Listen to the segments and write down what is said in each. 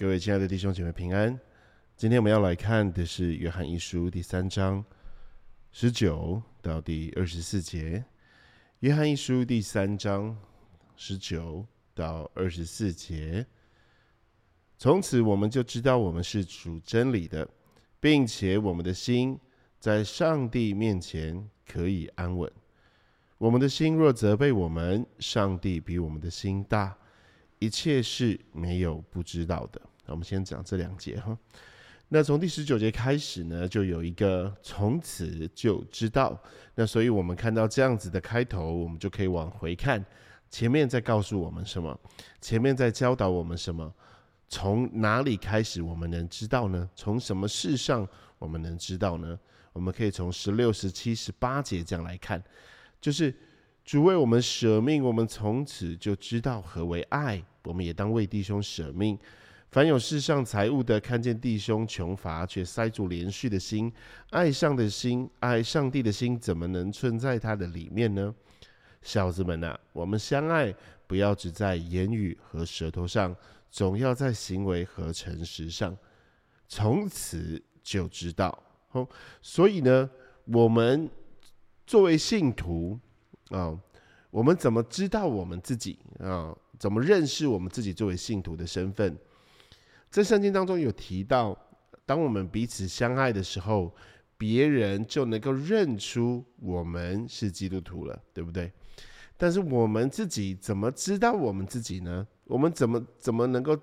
各位亲爱的弟兄姐妹平安。今天我们要来看的是约翰一书第三章十九到第二十四节。约翰一书第三章十九到二十四节。从此我们就知道我们是属真理的，并且我们的心在上帝面前可以安稳。我们的心若责备我们，上帝比我们的心大，一切是没有不知道的。我们先讲这两节哈。那从第十九节开始呢，就有一个从此就知道。那所以我们看到这样子的开头，我们就可以往回看，前面在告诉我们什么？前面在教导我们什么？从哪里开始我们能知道呢？从什么事上我们能知道呢？我们可以从十六、十七、十八节这样来看，就是主为我们舍命，我们从此就知道何为爱。我们也当为弟兄舍命。凡有世上财物的，看见弟兄穷乏，却塞住连续的心，爱上的心，爱上帝的心，怎么能存在他的里面呢？小子们呐，我们相爱，不要只在言语和舌头上，总要在行为和诚实上。从此就知道哦。所以呢，我们作为信徒啊，我们怎么知道我们自己啊？怎么认识我们自己作为信徒的身份？在圣经当中有提到，当我们彼此相爱的时候，别人就能够认出我们是基督徒了，对不对？但是我们自己怎么知道我们自己呢？我们怎么怎么能够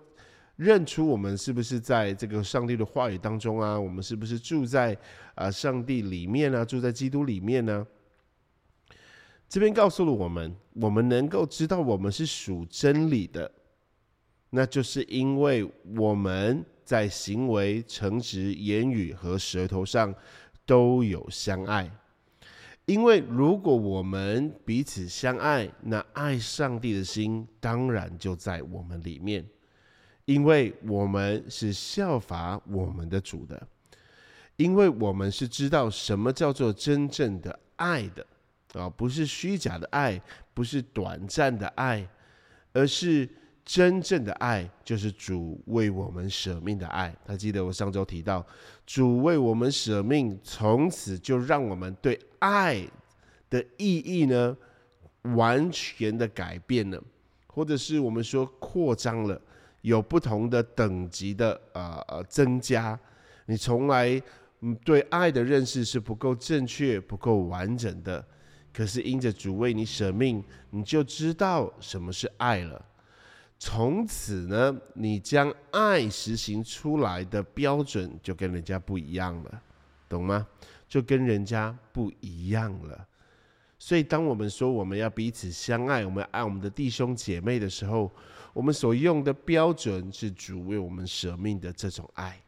认出我们是不是在这个上帝的话语当中啊？我们是不是住在啊上帝里面呢？住在基督里面呢？这边告诉了我们，我们能够知道我们是属真理的。那就是因为我们在行为、诚实、言语和舌头上都有相爱。因为如果我们彼此相爱，那爱上帝的心当然就在我们里面。因为我们是效法我们的主的，因为我们是知道什么叫做真正的爱的啊，不是虚假的爱，不是短暂的爱，而是。真正的爱就是主为我们舍命的爱。他记得我上周提到，主为我们舍命，从此就让我们对爱的意义呢完全的改变了，或者是我们说扩张了，有不同的等级的呃呃增加。你从来对爱的认识是不够正确、不够完整的，可是因着主为你舍命，你就知道什么是爱了。从此呢，你将爱实行出来的标准就跟人家不一样了，懂吗？就跟人家不一样了。所以，当我们说我们要彼此相爱，我们爱我们的弟兄姐妹的时候，我们所用的标准是主为我们舍命的这种爱。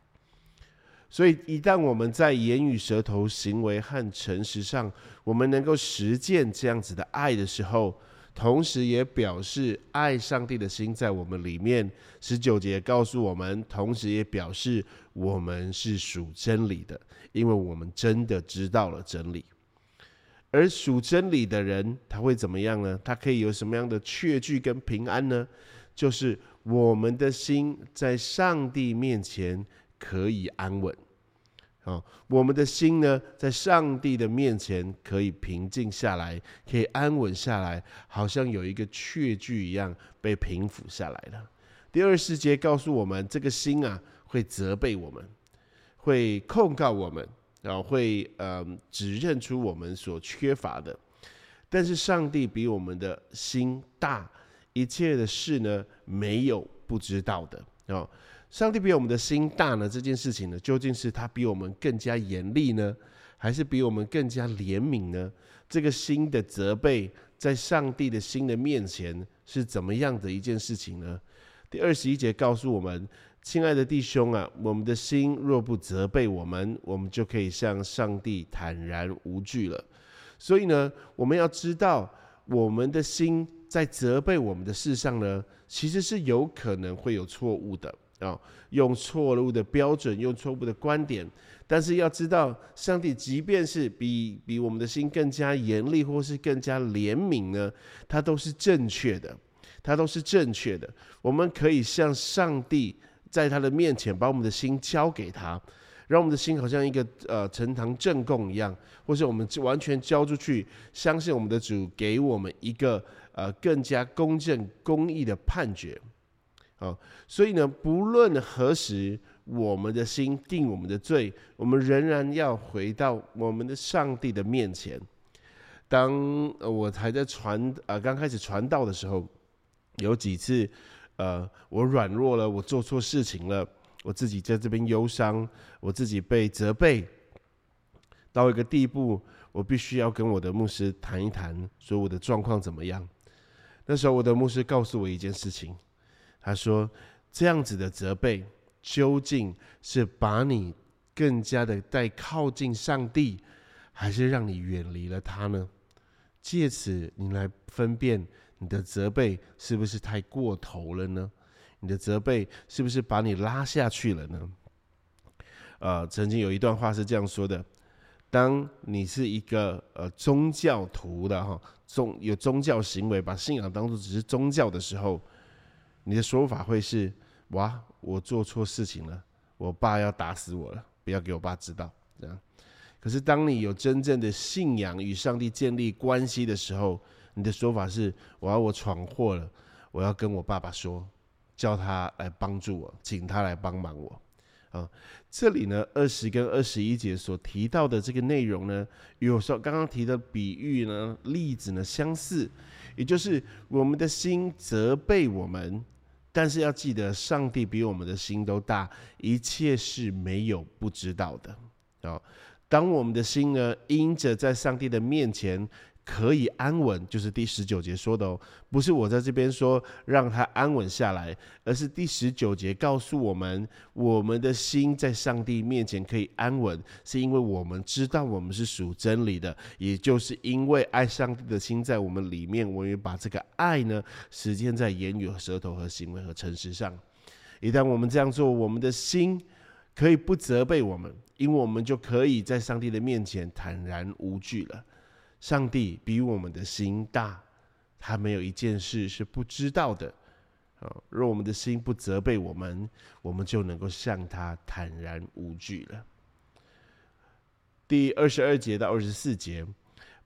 所以，一旦我们在言语、舌头、行为和诚实上，我们能够实践这样子的爱的时候，同时也表示爱上帝的心在我们里面。十九节告诉我们，同时也表示我们是属真理的，因为我们真的知道了真理。而属真理的人，他会怎么样呢？他可以有什么样的确据跟平安呢？就是我们的心在上帝面前可以安稳。啊，我们的心呢，在上帝的面前可以平静下来，可以安稳下来，好像有一个确据一样被平抚下来了。第二十节告诉我们，这个心啊，会责备我们，会控告我们，然后会呃指认出我们所缺乏的。但是上帝比我们的心大，一切的事呢，没有不知道的啊。上帝比我们的心大呢？这件事情呢，究竟是他比我们更加严厉呢，还是比我们更加怜悯呢？这个心的责备，在上帝的心的面前是怎么样的一件事情呢？第二十一节告诉我们：亲爱的弟兄啊，我们的心若不责备我们，我们就可以向上帝坦然无惧了。所以呢，我们要知道，我们的心在责备我们的事上呢，其实是有可能会有错误的。啊，用错误的标准，用错误的观点，但是要知道，上帝即便是比比我们的心更加严厉，或是更加怜悯呢，它都是正确的，它都是正确的。我们可以向上帝在他的面前把我们的心交给他，让我们的心好像一个呃呈堂证供一样，或是我们完全交出去，相信我们的主给我们一个呃更加公正公义的判决。好，所以呢，不论何时我们的心定我们的罪，我们仍然要回到我们的上帝的面前。当我还在传呃刚开始传道的时候，有几次。呃，我软弱了，我做错事情了，我自己在这边忧伤，我自己被责备到一个地步，我必须要跟我的牧师谈一谈，说我的状况怎么样。那时候我的牧师告诉我一件事情，他说这样子的责备究竟是把你更加的带靠近上帝，还是让你远离了他呢？借此你来分辨。你的责备是不是太过头了呢？你的责备是不是把你拉下去了呢？呃，曾经有一段话是这样说的：当你是一个呃宗教徒的哈，宗有宗教行为，把信仰当做只是宗教的时候，你的说法会是：哇，我做错事情了，我爸要打死我了，不要给我爸知道。这样。可是当你有真正的信仰与上帝建立关系的时候，你的说法是：我要我闯祸了，我要跟我爸爸说，叫他来帮助我，请他来帮忙我。啊，这里呢，二十跟二十一节所提到的这个内容呢，有时候刚刚提的比喻呢、例子呢相似，也就是我们的心责备我们，但是要记得，上帝比我们的心都大，一切是没有不知道的。啊，当我们的心呢，因着在上帝的面前。可以安稳，就是第十九节说的哦，不是我在这边说让他安稳下来，而是第十九节告诉我们，我们的心在上帝面前可以安稳，是因为我们知道我们是属真理的，也就是因为爱上帝的心在我们里面，我们把这个爱呢实践在言语、舌头和行为和诚实上。一旦我们这样做，我们的心可以不责备我们，因为我们就可以在上帝的面前坦然无惧了。上帝比我们的心大，他没有一件事是不知道的。啊，若我们的心不责备我们，我们就能够向他坦然无惧了。第二十二节到二十四节。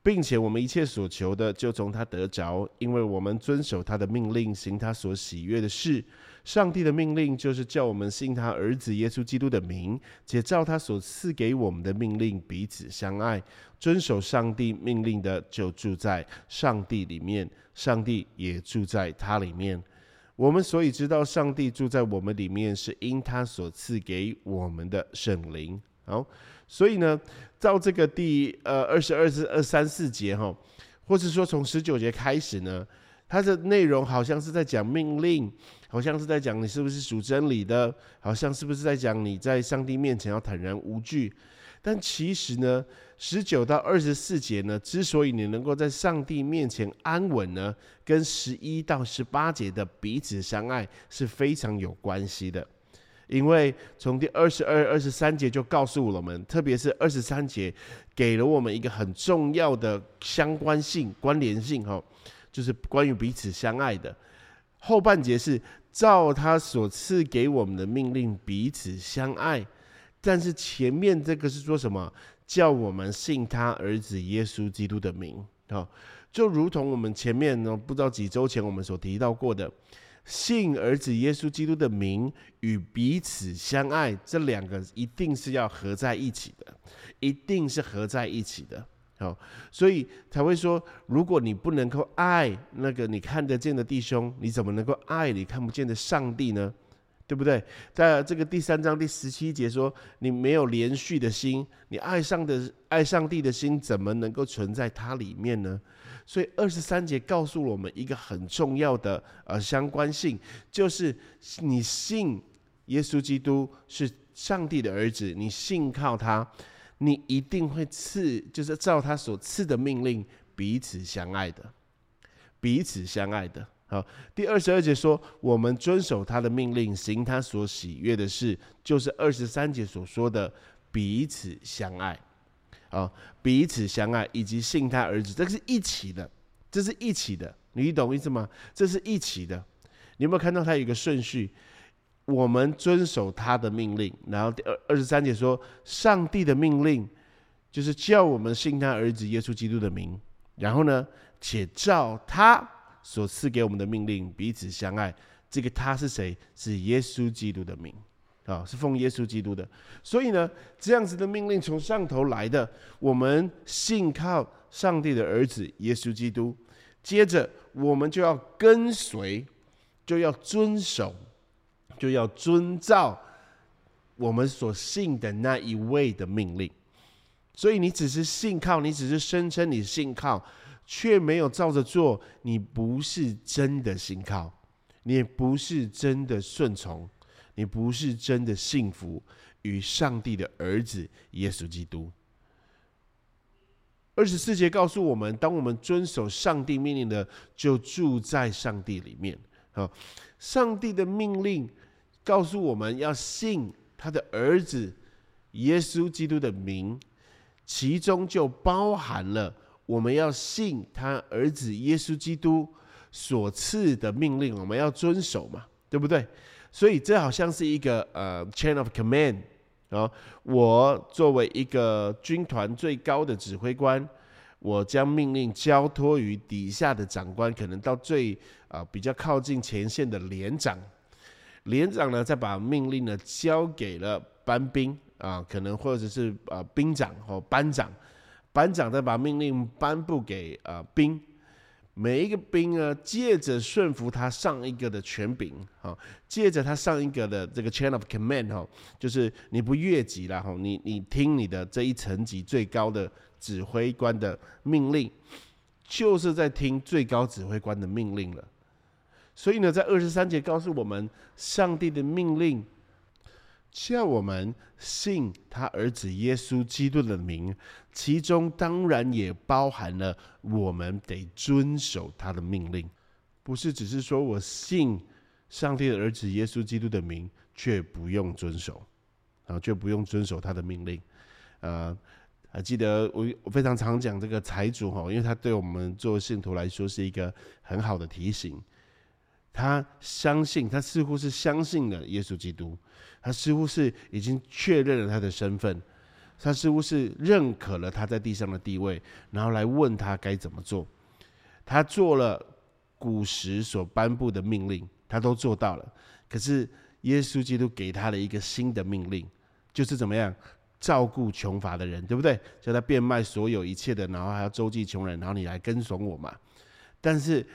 并且我们一切所求的，就从他得着，因为我们遵守他的命令，行他所喜悦的事。上帝的命令就是叫我们信他儿子耶稣基督的名，且照他所赐给我们的命令彼此相爱。遵守上帝命令的，就住在上帝里面，上帝也住在他里面。我们所以知道上帝住在我们里面，是因他所赐给我们的圣灵。好。所以呢，到这个第呃二十二至二三四节哈，或是说从十九节开始呢，它的内容好像是在讲命令，好像是在讲你是不是属真理的，好像是不是在讲你在上帝面前要坦然无惧。但其实呢，十九到二十四节呢，之所以你能够在上帝面前安稳呢，跟十一到十八节的彼此相爱是非常有关系的。因为从第二十二、二十三节就告诉我们，特别是二十三节，给了我们一个很重要的相关性、关联性，哈，就是关于彼此相爱的。后半节是照他所赐给我们的命令彼此相爱，但是前面这个是说什么？叫我们信他儿子耶稣基督的名，哈，就如同我们前面呢，不知道几周前我们所提到过的。信儿子耶稣基督的名与彼此相爱，这两个一定是要合在一起的，一定是合在一起的。好，所以才会说，如果你不能够爱那个你看得见的弟兄，你怎么能够爱你看不见的上帝呢？对不对？在这个第三章第十七节说，你没有连续的心，你爱上的爱上帝的心，怎么能够存在它里面呢？所以二十三节告诉我们一个很重要的呃相关性，就是你信耶稣基督是上帝的儿子，你信靠他，你一定会赐，就是照他所赐的命令彼此相爱的，彼此相爱的。好，第二十二节说，我们遵守他的命令，行他所喜悦的事，就是二十三节所说的彼此相爱。啊，彼此相爱以及信他儿子，这个是一起的，这是一起的，你懂意思吗？这是一起的。你有没有看到他有一个顺序？我们遵守他的命令。然后第二二十三节说，上帝的命令就是叫我们信他儿子耶稣基督的名。然后呢，且照他所赐给我们的命令彼此相爱。这个他是谁？是耶稣基督的名啊，是奉耶稣基督的。所以呢，这样子的命令从上头来的，我们信靠上帝的儿子耶稣基督。接着，我们就要跟随，就要遵守，就要遵照我们所信的那一位的命令。所以，你只是信靠，你只是声称你信靠，却没有照着做，你不是真的信靠，你不是真的顺从，你不是真的幸福与上帝的儿子耶稣基督。二十四节告诉我们，当我们遵守上帝命令的，就住在上帝里面。啊，上帝的命令告诉我们要信他的儿子耶稣基督的名，其中就包含了我们要信他儿子耶稣基督所赐的命令，我们要遵守嘛，对不对？所以这好像是一个呃 chain of command。啊，我作为一个军团最高的指挥官，我将命令交托于底下的长官，可能到最啊比较靠近前线的连长。连长呢，再把命令呢交给了班兵啊，可能或者是啊兵长或班长，班长再把命令颁布给啊兵。每一个兵呢，借着顺服他上一个的权柄，哈，借着他上一个的这个 chain of command，哈，就是你不越级了，哈，你你听你的这一层级最高的指挥官的命令，就是在听最高指挥官的命令了。所以呢，在二十三节告诉我们，上帝的命令。叫我们信他儿子耶稣基督的名，其中当然也包含了我们得遵守他的命令，不是只是说我信上帝的儿子耶稣基督的名，却不用遵守，啊，却不用遵守他的命令。呃，还记得我我非常常讲这个财主哈，因为他对我们做信徒来说是一个很好的提醒。他相信，他似乎是相信了耶稣基督，他似乎是已经确认了他的身份，他似乎是认可了他在地上的地位，然后来问他该怎么做。他做了古时所颁布的命令，他都做到了。可是耶稣基督给他了一个新的命令，就是怎么样照顾穷乏的人，对不对？叫他变卖所有一切的，然后还要周济穷人，然后你来跟从我嘛。但是。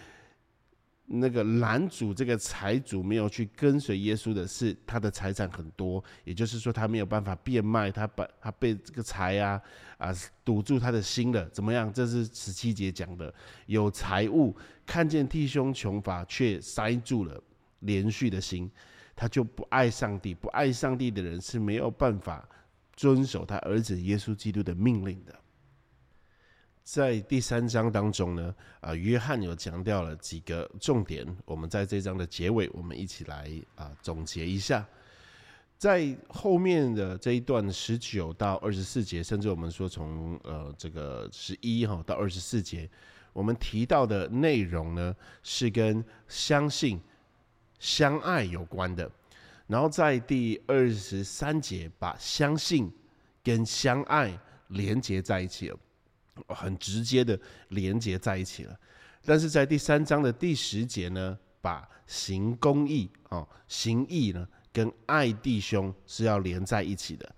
那个男主这个财主没有去跟随耶稣的是他的财产很多，也就是说他没有办法变卖，他把他被这个财啊啊堵住他的心了，怎么样？这是十七节讲的，有财物看见弟兄穷乏却塞住了连续的心，他就不爱上帝，不爱上帝的人是没有办法遵守他儿子耶稣基督的命令的。在第三章当中呢，啊，约翰有强调了几个重点。我们在这章的结尾，我们一起来啊总结一下。在后面的这一段十九到二十四节，甚至我们说从呃这个十一哈到二十四节，我们提到的内容呢，是跟相信、相爱有关的。然后在第二十三节，把相信跟相爱连接在一起了。很直接的连接在一起了，但是在第三章的第十节呢，把行公义啊，行义呢，跟爱弟兄是要连在一起的。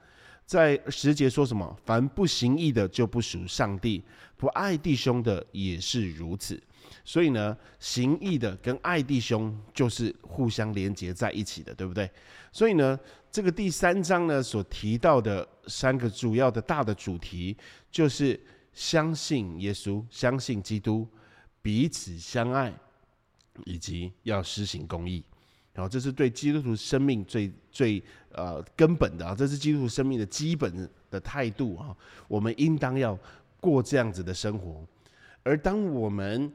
在十节说什么？凡不行义的就不属上帝，不爱弟兄的也是如此。所以呢，行义的跟爱弟兄就是互相连接在一起的，对不对？所以呢，这个第三章呢所提到的三个主要的大的主题就是。相信耶稣，相信基督，彼此相爱，以及要施行公义。然后，这是对基督徒生命最最呃根本的啊，这是基督徒生命的基本的态度啊。我们应当要过这样子的生活。而当我们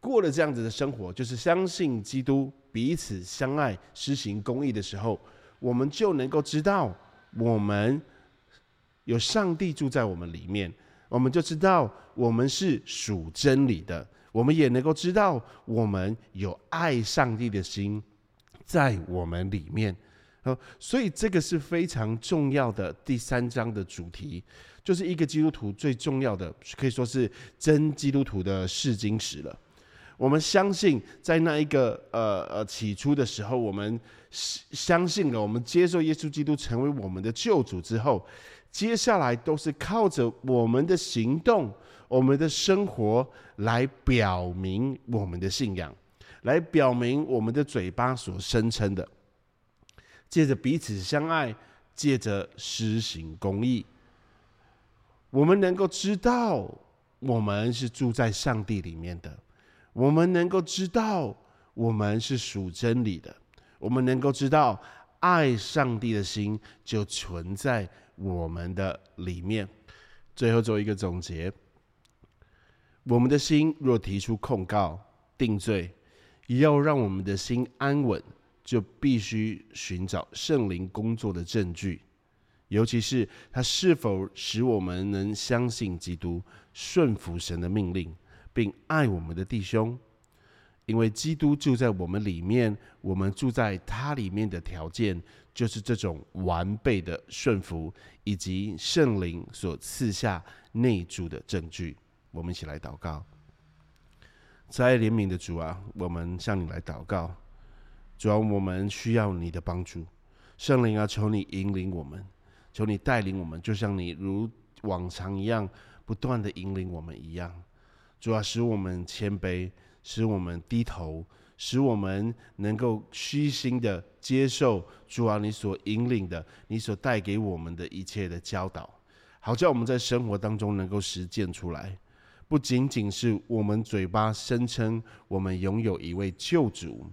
过了这样子的生活，就是相信基督，彼此相爱，施行公义的时候，我们就能够知道，我们有上帝住在我们里面。我们就知道我们是属真理的，我们也能够知道我们有爱上帝的心，在我们里面。所以这个是非常重要的第三章的主题，就是一个基督徒最重要的，可以说是真基督徒的试金石了。我们相信，在那一个呃呃起初的时候，我们相信了，我们接受耶稣基督成为我们的救主之后，接下来都是靠着我们的行动、我们的生活来表明我们的信仰，来表明我们的嘴巴所声称的。借着彼此相爱，借着施行公义，我们能够知道我们是住在上帝里面的。我们能够知道，我们是属真理的；我们能够知道，爱上帝的心就存在我们的里面。最后做一个总结：我们的心若提出控告、定罪，要让我们的心安稳，就必须寻找圣灵工作的证据，尤其是他是否使我们能相信基督、顺服神的命令。并爱我们的弟兄，因为基督住在我们里面，我们住在他里面的条件就是这种完备的顺服，以及圣灵所赐下内住的证据。我们一起来祷告，在怜悯的主啊，我们向你来祷告，主啊，我们需要你的帮助，圣灵啊，求你引领我们，求你带领我们，就像你如往常一样，不断的引领我们一样。主要使我们谦卑，使我们低头，使我们能够虚心的接受主啊你所引领的，你所带给我们的一切的教导，好叫我们在生活当中能够实践出来，不仅仅是我们嘴巴声称我们拥有一位救主，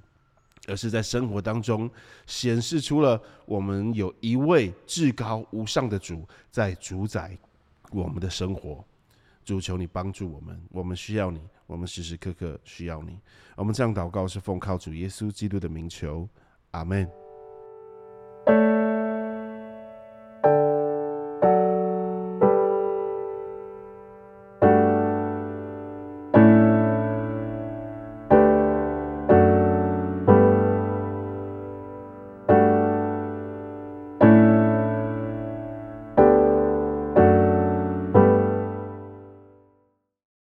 而是在生活当中显示出了我们有一位至高无上的主在主宰我们的生活。主求你帮助我们，我们需要你，我们时时刻刻需要你。我们这样祷告是奉靠主耶稣基督的名求，阿门。